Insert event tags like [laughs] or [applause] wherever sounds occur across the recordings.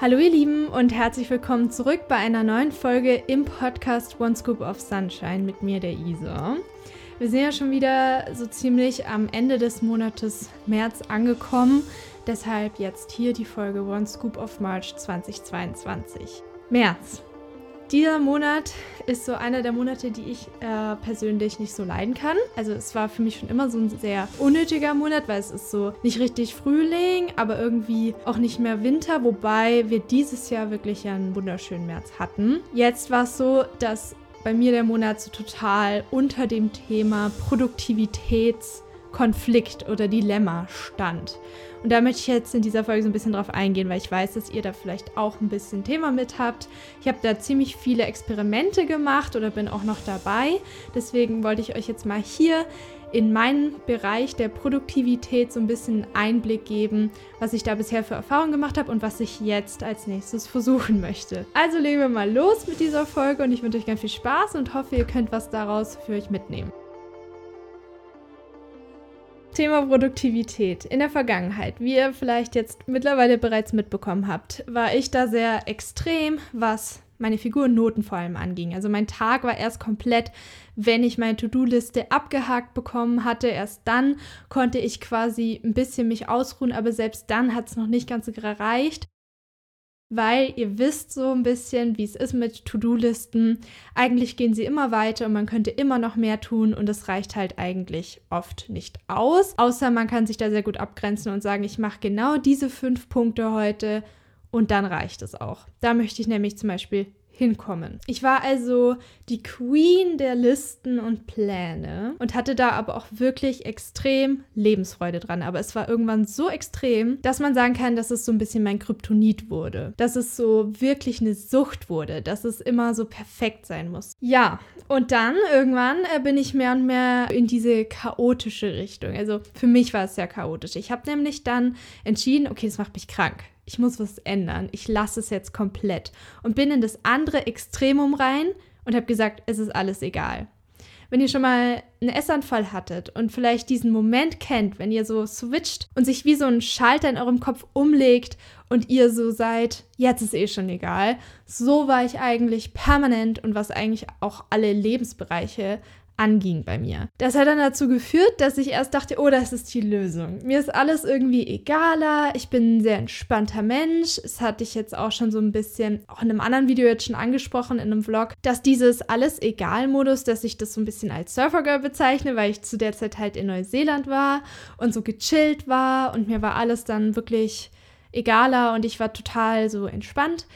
Hallo ihr Lieben und herzlich willkommen zurück bei einer neuen Folge im Podcast One Scoop of Sunshine mit mir, der Isa. Wir sind ja schon wieder so ziemlich am Ende des Monates März angekommen, deshalb jetzt hier die Folge One Scoop of March 2022. März. Dieser Monat ist so einer der Monate, die ich äh, persönlich nicht so leiden kann. Also es war für mich schon immer so ein sehr unnötiger Monat, weil es ist so nicht richtig Frühling, aber irgendwie auch nicht mehr Winter, wobei wir dieses Jahr wirklich einen wunderschönen März hatten. Jetzt war es so, dass bei mir der Monat so total unter dem Thema Produktivitätskonflikt oder Dilemma stand. Und da möchte ich jetzt in dieser Folge so ein bisschen drauf eingehen, weil ich weiß, dass ihr da vielleicht auch ein bisschen Thema mit habt. Ich habe da ziemlich viele Experimente gemacht oder bin auch noch dabei. Deswegen wollte ich euch jetzt mal hier in meinen Bereich der Produktivität so ein bisschen Einblick geben, was ich da bisher für Erfahrungen gemacht habe und was ich jetzt als nächstes versuchen möchte. Also legen wir mal los mit dieser Folge und ich wünsche euch ganz viel Spaß und hoffe, ihr könnt was daraus für euch mitnehmen. Thema Produktivität. In der Vergangenheit, wie ihr vielleicht jetzt mittlerweile bereits mitbekommen habt, war ich da sehr extrem, was meine Figurennoten vor allem anging. Also mein Tag war erst komplett, wenn ich meine To-Do-Liste abgehakt bekommen hatte. Erst dann konnte ich quasi ein bisschen mich ausruhen, aber selbst dann hat es noch nicht ganz gereicht weil ihr wisst so ein bisschen, wie es ist mit To-Do-Listen. Eigentlich gehen sie immer weiter und man könnte immer noch mehr tun und es reicht halt eigentlich oft nicht aus. Außer man kann sich da sehr gut abgrenzen und sagen, ich mache genau diese fünf Punkte heute und dann reicht es auch. Da möchte ich nämlich zum Beispiel hinkommen. Ich war also die Queen der Listen und Pläne und hatte da aber auch wirklich extrem Lebensfreude dran. Aber es war irgendwann so extrem, dass man sagen kann, dass es so ein bisschen mein Kryptonit wurde. Dass es so wirklich eine Sucht wurde, dass es immer so perfekt sein muss. Ja, und dann irgendwann äh, bin ich mehr und mehr in diese chaotische Richtung. Also für mich war es sehr chaotisch. Ich habe nämlich dann entschieden, okay, das macht mich krank ich muss was ändern. Ich lasse es jetzt komplett. Und bin in das andere Extremum rein und habe gesagt, es ist alles egal. Wenn ihr schon mal einen Essanfall hattet und vielleicht diesen Moment kennt, wenn ihr so switcht und sich wie so ein Schalter in eurem Kopf umlegt und ihr so seid, jetzt ist eh schon egal. So war ich eigentlich permanent und was eigentlich auch alle Lebensbereiche anging bei mir. Das hat dann dazu geführt, dass ich erst dachte, oh, das ist die Lösung. Mir ist alles irgendwie egaler. Ich bin ein sehr entspannter Mensch. Das hatte ich jetzt auch schon so ein bisschen, auch in einem anderen Video jetzt schon angesprochen, in einem Vlog, dass dieses alles egal Modus, dass ich das so ein bisschen als Surfergirl bezeichne, weil ich zu der Zeit halt in Neuseeland war und so gechillt war und mir war alles dann wirklich egaler und ich war total so entspannt.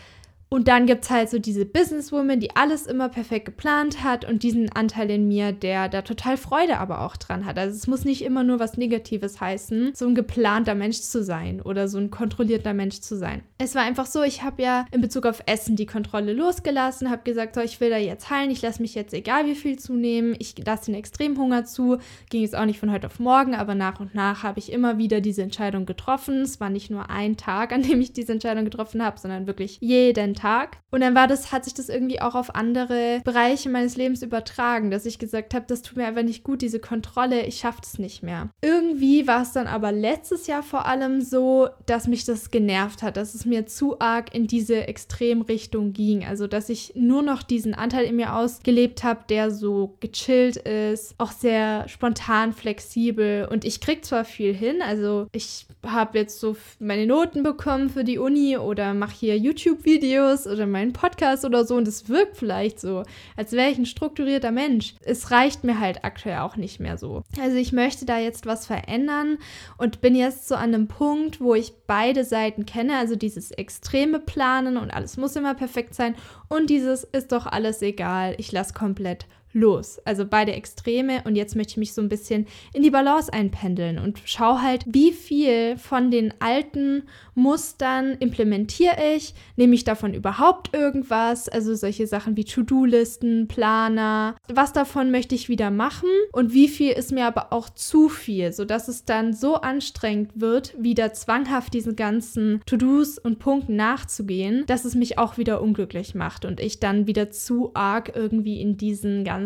Und dann gibt es halt so diese Businesswoman, die alles immer perfekt geplant hat und diesen Anteil in mir, der da total Freude aber auch dran hat. Also es muss nicht immer nur was Negatives heißen, so ein geplanter Mensch zu sein oder so ein kontrollierter Mensch zu sein. Es war einfach so, ich habe ja in Bezug auf Essen die Kontrolle losgelassen, habe gesagt, so, ich will da jetzt heilen, ich lasse mich jetzt egal wie viel zunehmen, ich lasse den Extremhunger zu. Ging jetzt auch nicht von heute auf morgen, aber nach und nach habe ich immer wieder diese Entscheidung getroffen. Es war nicht nur ein Tag, an dem ich diese Entscheidung getroffen habe, sondern wirklich jeden Tag. Tag. Und dann war das, hat sich das irgendwie auch auf andere Bereiche meines Lebens übertragen, dass ich gesagt habe, das tut mir einfach nicht gut, diese Kontrolle, ich schaffe es nicht mehr. Irgendwie war es dann aber letztes Jahr vor allem so, dass mich das genervt hat, dass es mir zu arg in diese Extremrichtung ging. Also, dass ich nur noch diesen Anteil in mir ausgelebt habe, der so gechillt ist, auch sehr spontan, flexibel. Und ich krieg zwar viel hin, also ich habe jetzt so meine Noten bekommen für die Uni oder mache hier YouTube-Videos Videos oder meinen Podcast oder so und es wirkt vielleicht so, als wäre ich ein strukturierter Mensch. Es reicht mir halt aktuell auch nicht mehr so. Also ich möchte da jetzt was verändern und bin jetzt so an einem Punkt, wo ich beide Seiten kenne, also dieses extreme Planen und alles muss immer perfekt sein und dieses ist doch alles egal, ich lasse komplett los. Also beide Extreme. Und jetzt möchte ich mich so ein bisschen in die Balance einpendeln und schau halt, wie viel von den alten Mustern implementiere ich? Nehme ich davon überhaupt irgendwas? Also solche Sachen wie To-Do-Listen, Planer. Was davon möchte ich wieder machen? Und wie viel ist mir aber auch zu viel, sodass es dann so anstrengend wird, wieder zwanghaft diesen ganzen To-Dos und Punkten nachzugehen, dass es mich auch wieder unglücklich macht und ich dann wieder zu arg irgendwie in diesen ganzen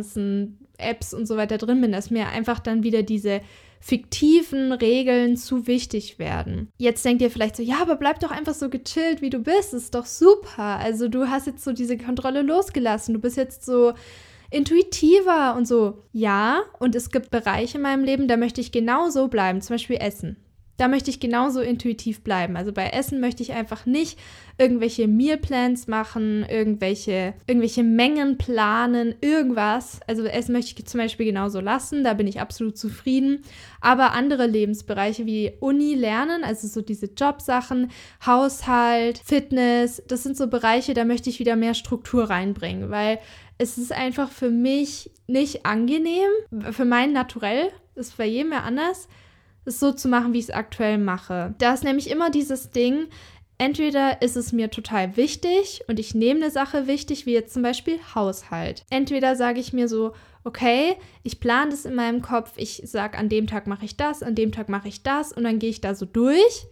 Apps und so weiter drin bin, dass mir einfach dann wieder diese fiktiven Regeln zu wichtig werden. Jetzt denkt ihr vielleicht so, ja, aber bleib doch einfach so gechillt, wie du bist, ist doch super. Also du hast jetzt so diese Kontrolle losgelassen, du bist jetzt so intuitiver und so. Ja, und es gibt Bereiche in meinem Leben, da möchte ich genau so bleiben, zum Beispiel Essen da möchte ich genauso intuitiv bleiben. Also bei Essen möchte ich einfach nicht irgendwelche Mealplans machen, irgendwelche, irgendwelche Mengen planen, irgendwas. Also Essen möchte ich zum Beispiel genauso lassen, da bin ich absolut zufrieden. Aber andere Lebensbereiche wie Uni, Lernen, also so diese Jobsachen, Haushalt, Fitness, das sind so Bereiche, da möchte ich wieder mehr Struktur reinbringen, weil es ist einfach für mich nicht angenehm, für mein Naturell, ist bei jedem ja anders es so zu machen, wie ich es aktuell mache. Da ist nämlich immer dieses Ding, entweder ist es mir total wichtig und ich nehme eine Sache wichtig, wie jetzt zum Beispiel Haushalt. Entweder sage ich mir so, okay, ich plane das in meinem Kopf, ich sage, an dem Tag mache ich das, an dem Tag mache ich das und dann gehe ich da so durch.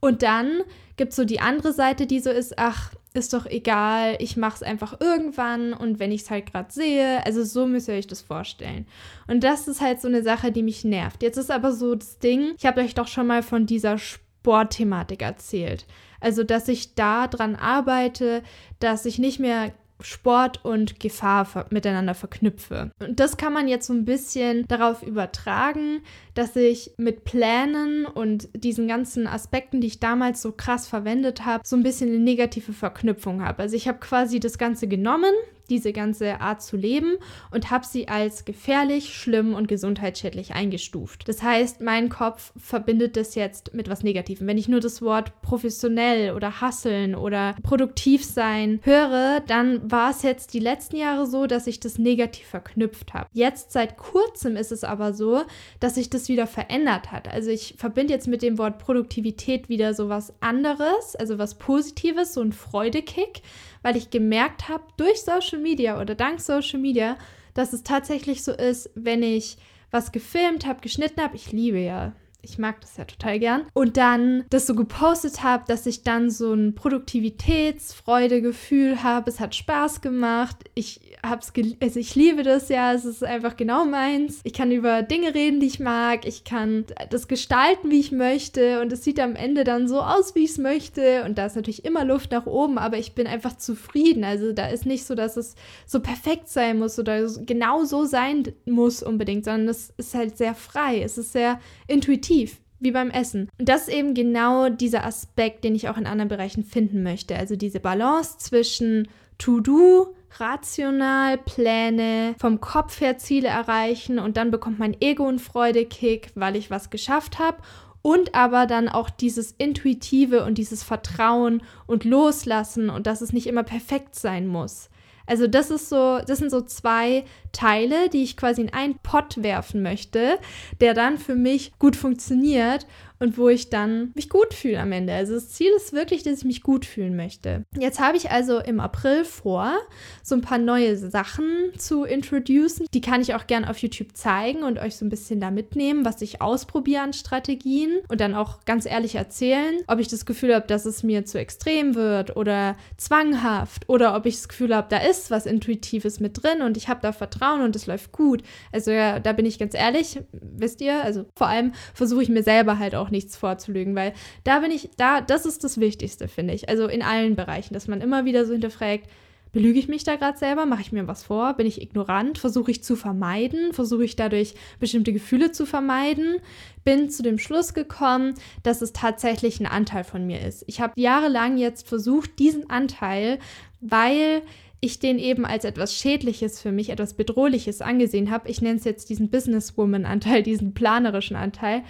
Und dann gibt es so die andere Seite, die so ist, ach, ist doch egal, ich mache es einfach irgendwann und wenn ich es halt gerade sehe, also so müsst ihr euch das vorstellen. Und das ist halt so eine Sache, die mich nervt. Jetzt ist aber so das Ding, ich habe euch doch schon mal von dieser Sportthematik erzählt. Also, dass ich da dran arbeite, dass ich nicht mehr Sport und Gefahr miteinander verknüpfe. Und das kann man jetzt so ein bisschen darauf übertragen, dass ich mit Plänen und diesen ganzen Aspekten, die ich damals so krass verwendet habe, so ein bisschen eine negative Verknüpfung habe. Also ich habe quasi das Ganze genommen, diese ganze Art zu leben und habe sie als gefährlich, schlimm und gesundheitsschädlich eingestuft. Das heißt, mein Kopf verbindet das jetzt mit was Negativem. Wenn ich nur das Wort professionell oder hasseln oder produktiv sein höre, dann war es jetzt die letzten Jahre so, dass ich das negativ verknüpft habe. Jetzt seit kurzem ist es aber so, dass sich das wieder verändert hat. Also ich verbinde jetzt mit dem Wort Produktivität wieder so was anderes, also was Positives, so ein Freudekick weil ich gemerkt habe durch Social Media oder dank Social Media, dass es tatsächlich so ist, wenn ich was gefilmt habe, geschnitten habe, ich liebe ja ich mag das ja total gern. Und dann das so gepostet habe, dass ich dann so ein Produktivitätsfreudegefühl habe. Es hat Spaß gemacht. Ich hab's also ich liebe das ja. Es ist einfach genau meins. Ich kann über Dinge reden, die ich mag. Ich kann das gestalten, wie ich möchte. Und es sieht am Ende dann so aus, wie ich es möchte. Und da ist natürlich immer Luft nach oben, aber ich bin einfach zufrieden. Also da ist nicht so, dass es so perfekt sein muss oder genau so sein muss unbedingt, sondern es ist halt sehr frei. Es ist sehr intuitiv, wie beim Essen. Und das ist eben genau dieser Aspekt, den ich auch in anderen Bereichen finden möchte. Also diese Balance zwischen To-Do, rational Pläne, vom Kopf her Ziele erreichen und dann bekommt mein Ego einen Freudekick, weil ich was geschafft habe und aber dann auch dieses Intuitive und dieses Vertrauen und Loslassen und dass es nicht immer perfekt sein muss. Also das ist so, das sind so zwei Teile, die ich quasi in einen Pott werfen möchte, der dann für mich gut funktioniert und wo ich dann mich gut fühle am Ende. Also das Ziel ist wirklich, dass ich mich gut fühlen möchte. Jetzt habe ich also im April vor, so ein paar neue Sachen zu introducen. Die kann ich auch gerne auf YouTube zeigen und euch so ein bisschen da mitnehmen, was ich ausprobiere an Strategien und dann auch ganz ehrlich erzählen, ob ich das Gefühl habe, dass es mir zu extrem wird oder zwanghaft oder ob ich das Gefühl habe, da ist was Intuitives mit drin und ich habe da Vertrauen und es läuft gut. Also ja, da bin ich ganz ehrlich, wisst ihr, also vor allem versuche ich mir selber halt auch nichts vorzulügen, weil da bin ich, da, das ist das Wichtigste, finde ich. Also in allen Bereichen, dass man immer wieder so hinterfragt, belüge ich mich da gerade selber? Mache ich mir was vor? Bin ich ignorant? Versuche ich zu vermeiden? Versuche ich dadurch bestimmte Gefühle zu vermeiden? Bin zu dem Schluss gekommen, dass es tatsächlich ein Anteil von mir ist. Ich habe jahrelang jetzt versucht, diesen Anteil, weil ich den eben als etwas Schädliches für mich, etwas Bedrohliches angesehen habe. Ich nenne es jetzt diesen Businesswoman-Anteil, diesen planerischen Anteil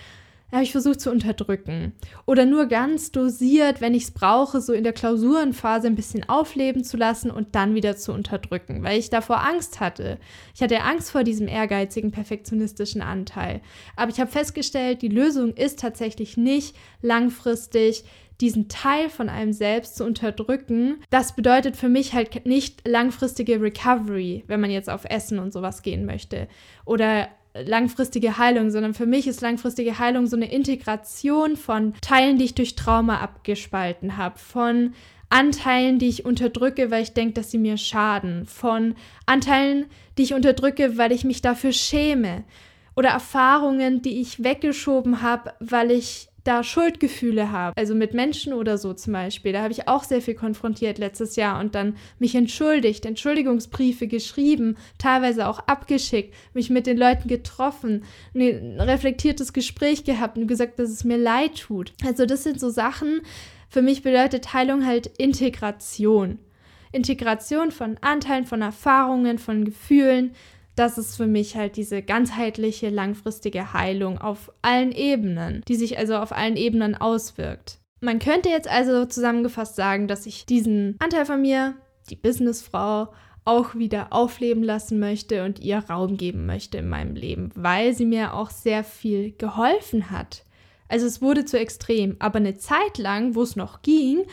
habe ich versucht zu unterdrücken. Oder nur ganz dosiert, wenn ich es brauche, so in der Klausurenphase ein bisschen aufleben zu lassen und dann wieder zu unterdrücken, weil ich davor Angst hatte. Ich hatte Angst vor diesem ehrgeizigen, perfektionistischen Anteil. Aber ich habe festgestellt, die Lösung ist tatsächlich nicht langfristig diesen Teil von einem selbst zu unterdrücken, das bedeutet für mich halt nicht langfristige Recovery, wenn man jetzt auf Essen und sowas gehen möchte. Oder langfristige Heilung, sondern für mich ist langfristige Heilung so eine Integration von Teilen, die ich durch Trauma abgespalten habe, von Anteilen, die ich unterdrücke, weil ich denke, dass sie mir schaden, von Anteilen, die ich unterdrücke, weil ich mich dafür schäme oder Erfahrungen, die ich weggeschoben habe, weil ich da Schuldgefühle habe, also mit Menschen oder so zum Beispiel, da habe ich auch sehr viel konfrontiert letztes Jahr und dann mich entschuldigt, Entschuldigungsbriefe geschrieben, teilweise auch abgeschickt, mich mit den Leuten getroffen, ein reflektiertes Gespräch gehabt und gesagt, dass es mir leid tut. Also das sind so Sachen, für mich bedeutet Heilung halt Integration. Integration von Anteilen, von Erfahrungen, von Gefühlen, das ist für mich halt diese ganzheitliche, langfristige Heilung auf allen Ebenen, die sich also auf allen Ebenen auswirkt. Man könnte jetzt also zusammengefasst sagen, dass ich diesen Anteil von mir, die Businessfrau, auch wieder aufleben lassen möchte und ihr Raum geben möchte in meinem Leben, weil sie mir auch sehr viel geholfen hat. Also es wurde zu extrem, aber eine Zeit lang, wo es noch ging,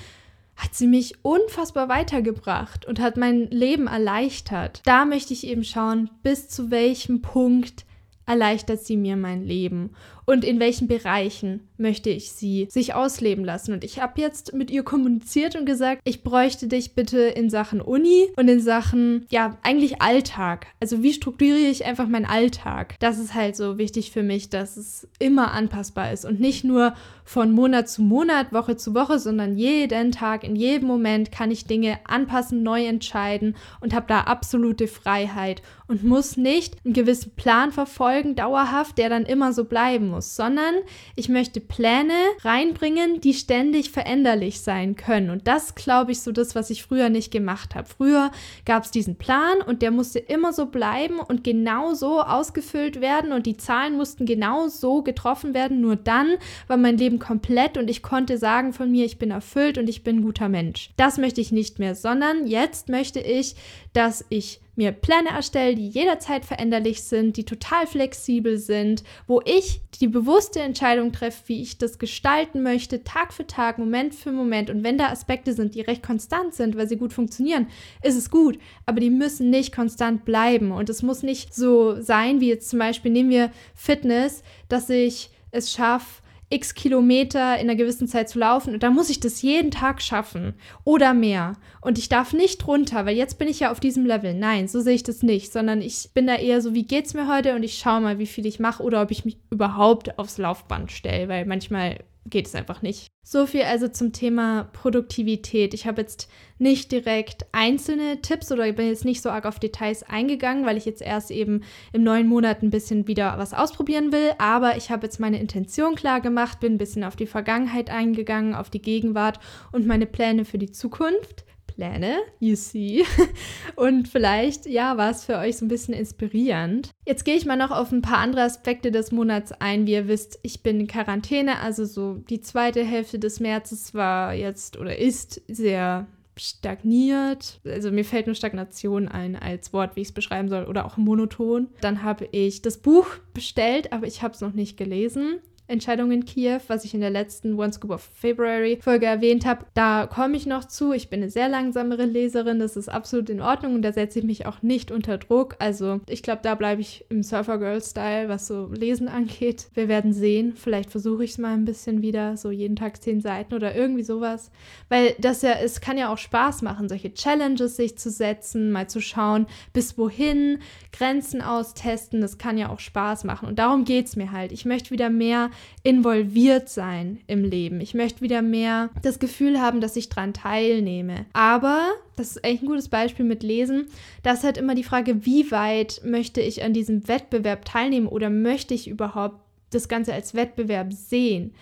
hat sie mich unfassbar weitergebracht und hat mein Leben erleichtert. Da möchte ich eben schauen, bis zu welchem Punkt erleichtert sie mir mein Leben und in welchen Bereichen möchte ich sie sich ausleben lassen. Und ich habe jetzt mit ihr kommuniziert und gesagt, ich bräuchte dich bitte in Sachen Uni und in Sachen, ja, eigentlich Alltag. Also wie strukturiere ich einfach meinen Alltag? Das ist halt so wichtig für mich, dass es immer anpassbar ist und nicht nur von Monat zu Monat, Woche zu Woche, sondern jeden Tag, in jedem Moment kann ich Dinge anpassen, neu entscheiden und habe da absolute Freiheit und muss nicht einen gewissen Plan verfolgen, dauerhaft, der dann immer so bleiben muss sondern ich möchte Pläne reinbringen, die ständig veränderlich sein können. Und das glaube ich so das, was ich früher nicht gemacht habe. Früher gab es diesen Plan und der musste immer so bleiben und genau so ausgefüllt werden und die Zahlen mussten genau so getroffen werden. Nur dann war mein Leben komplett und ich konnte sagen von mir, ich bin erfüllt und ich bin ein guter Mensch. Das möchte ich nicht mehr, sondern jetzt möchte ich, dass ich mir Pläne erstelle, die jederzeit veränderlich sind, die total flexibel sind, wo ich die bewusste Entscheidung treffe, wie ich das gestalten möchte, Tag für Tag, Moment für Moment. Und wenn da Aspekte sind, die recht konstant sind, weil sie gut funktionieren, ist es gut. Aber die müssen nicht konstant bleiben. Und es muss nicht so sein, wie jetzt zum Beispiel nehmen wir Fitness, dass ich es schaffe, x Kilometer in einer gewissen Zeit zu laufen und dann muss ich das jeden Tag schaffen oder mehr. Und ich darf nicht runter, weil jetzt bin ich ja auf diesem Level. Nein, so sehe ich das nicht, sondern ich bin da eher so, wie geht's mir heute und ich schaue mal, wie viel ich mache oder ob ich mich überhaupt aufs Laufband stelle, weil manchmal geht es einfach nicht. So viel also zum Thema Produktivität. Ich habe jetzt nicht direkt einzelne Tipps oder bin jetzt nicht so arg auf Details eingegangen, weil ich jetzt erst eben im neuen Monat ein bisschen wieder was ausprobieren will. Aber ich habe jetzt meine Intention klar gemacht, bin ein bisschen auf die Vergangenheit eingegangen, auf die Gegenwart und meine Pläne für die Zukunft. Pläne, you see. [laughs] Und vielleicht, ja, war es für euch so ein bisschen inspirierend. Jetzt gehe ich mal noch auf ein paar andere Aspekte des Monats ein. Wie ihr wisst, ich bin in Quarantäne, also so die zweite Hälfte des Märzes war jetzt oder ist sehr stagniert. Also mir fällt nur Stagnation ein als Wort, wie ich es beschreiben soll, oder auch monoton. Dann habe ich das Buch bestellt, aber ich habe es noch nicht gelesen. Entscheidung in Kiew, was ich in der letzten One Scoop of February Folge erwähnt habe. Da komme ich noch zu. Ich bin eine sehr langsamere Leserin. Das ist absolut in Ordnung und da setze ich mich auch nicht unter Druck. Also ich glaube, da bleibe ich im Surfer Girl Style, was so Lesen angeht. Wir werden sehen. Vielleicht versuche ich es mal ein bisschen wieder, so jeden Tag zehn Seiten oder irgendwie sowas. Weil das ja, es kann ja auch Spaß machen, solche Challenges sich zu setzen, mal zu schauen, bis wohin, Grenzen austesten. Das kann ja auch Spaß machen. Und darum geht es mir halt. Ich möchte wieder mehr involviert sein im Leben. Ich möchte wieder mehr das Gefühl haben, dass ich dran teilnehme. Aber, das ist eigentlich ein gutes Beispiel mit Lesen, da ist halt immer die Frage, wie weit möchte ich an diesem Wettbewerb teilnehmen oder möchte ich überhaupt das Ganze als Wettbewerb sehen?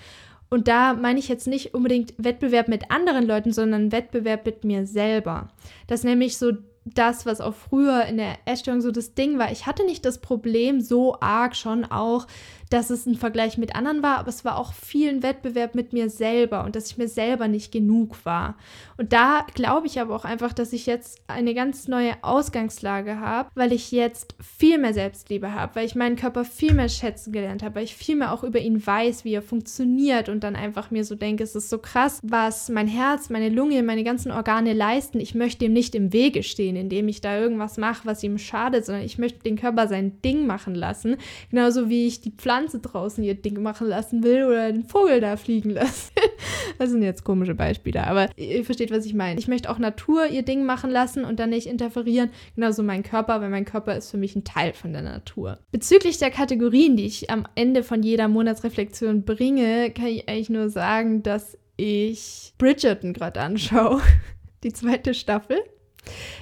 Und da meine ich jetzt nicht unbedingt Wettbewerb mit anderen Leuten, sondern Wettbewerb mit mir selber. Das nämlich so das, was auch früher in der Essstörung so das Ding war. Ich hatte nicht das Problem so arg schon auch, dass es ein Vergleich mit anderen war, aber es war auch viel ein Wettbewerb mit mir selber und dass ich mir selber nicht genug war. Und da glaube ich aber auch einfach, dass ich jetzt eine ganz neue Ausgangslage habe, weil ich jetzt viel mehr Selbstliebe habe, weil ich meinen Körper viel mehr schätzen gelernt habe, weil ich viel mehr auch über ihn weiß, wie er funktioniert und dann einfach mir so denke, es ist so krass, was mein Herz, meine Lunge, meine ganzen Organe leisten. Ich möchte ihm nicht im Wege stehen, indem ich da irgendwas mache, was ihm schadet, sondern ich möchte den Körper sein Ding machen lassen. Genauso wie ich die Pflanzen Pflanze draußen ihr Ding machen lassen will oder den Vogel da fliegen lassen. [laughs] das sind jetzt komische Beispiele, aber ihr versteht, was ich meine. Ich möchte auch Natur ihr Ding machen lassen und dann nicht interferieren. Genauso mein Körper, weil mein Körper ist für mich ein Teil von der Natur. Bezüglich der Kategorien, die ich am Ende von jeder Monatsreflexion bringe, kann ich eigentlich nur sagen, dass ich Bridgerton gerade anschaue. [laughs] Die zweite Staffel.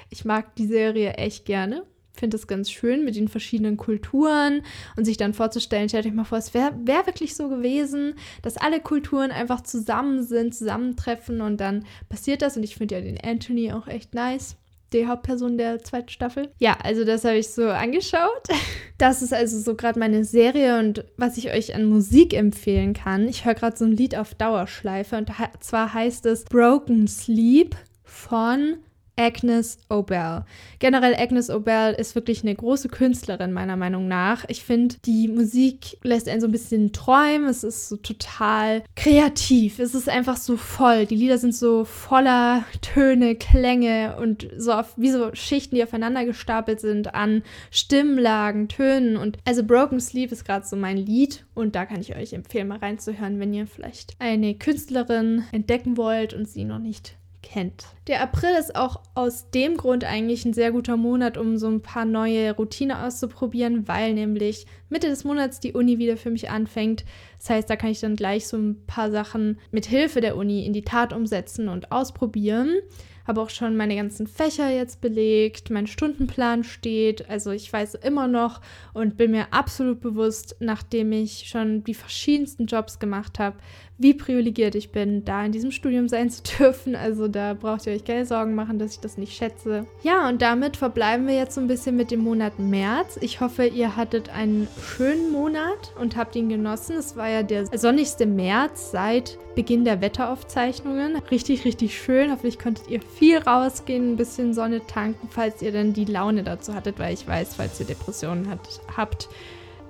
Ich mag die Serie echt gerne finde es ganz schön mit den verschiedenen Kulturen und sich dann vorzustellen, stellt euch mal vor, es wäre wär wirklich so gewesen, dass alle Kulturen einfach zusammen sind, zusammentreffen und dann passiert das und ich finde ja den Anthony auch echt nice. Die Hauptperson der zweiten Staffel. Ja, also das habe ich so angeschaut. [laughs] Das ist also so gerade meine Serie und was ich euch an Musik empfehlen kann. Ich höre gerade so ein Lied auf Dauerschleife und zwar heißt es Broken Sleep von Agnes Obel. Generell Agnes Obel ist wirklich eine große Künstlerin meiner Meinung nach. Ich finde, die Musik lässt einen so ein bisschen träumen. Es ist so total kreativ. Es ist einfach so voll. Die Lieder sind so voller Töne, Klänge und so auf, wie so Schichten, die aufeinander gestapelt sind an Stimmlagen, Tönen und also Broken Sleep ist gerade so mein Lied und da kann ich euch empfehlen, mal reinzuhören, wenn ihr vielleicht eine Künstlerin entdecken wollt und sie noch nicht kennt. Der April ist auch aus dem Grund eigentlich ein sehr guter Monat, um so ein paar neue Routinen auszuprobieren, weil nämlich Mitte des Monats die Uni wieder für mich anfängt. Das heißt, da kann ich dann gleich so ein paar Sachen mit Hilfe der Uni in die Tat umsetzen und ausprobieren habe auch schon meine ganzen Fächer jetzt belegt, mein Stundenplan steht, also ich weiß immer noch und bin mir absolut bewusst, nachdem ich schon die verschiedensten Jobs gemacht habe, wie privilegiert ich bin, da in diesem Studium sein zu [laughs] dürfen. Also da braucht ihr euch keine Sorgen machen, dass ich das nicht schätze. Ja, und damit verbleiben wir jetzt so ein bisschen mit dem Monat März. Ich hoffe, ihr hattet einen schönen Monat und habt ihn genossen. Es war ja der sonnigste März seit Beginn der Wetteraufzeichnungen. Richtig, richtig schön. Hoffentlich konntet ihr viel rausgehen, ein bisschen Sonne tanken, falls ihr denn die Laune dazu hattet, weil ich weiß, falls ihr Depressionen hat, habt,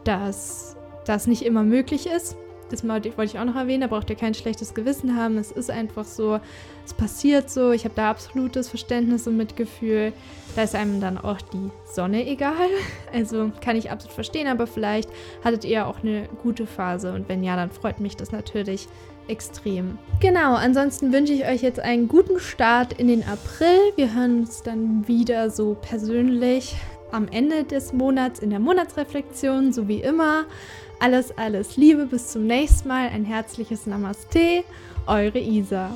dass das nicht immer möglich ist das wollte ich auch noch erwähnen, da braucht ihr kein schlechtes Gewissen haben. Es ist einfach so, es passiert so. Ich habe da absolutes Verständnis und Mitgefühl. Da ist einem dann auch die Sonne egal. [laughs] Also kann ich absolut verstehen, aber vielleicht hattet ihr auch eine gute Phase und wenn ja, dann freut mich das natürlich extrem. Genau, ansonsten wünsche ich euch jetzt einen guten Start in den April. Wir hören uns dann wieder so persönlich am Ende des Monats in der Monatsreflexion, so wie immer. Alles, alles Liebe, bis zum nächsten Mal. Ein herzliches Namaste, eure Isa.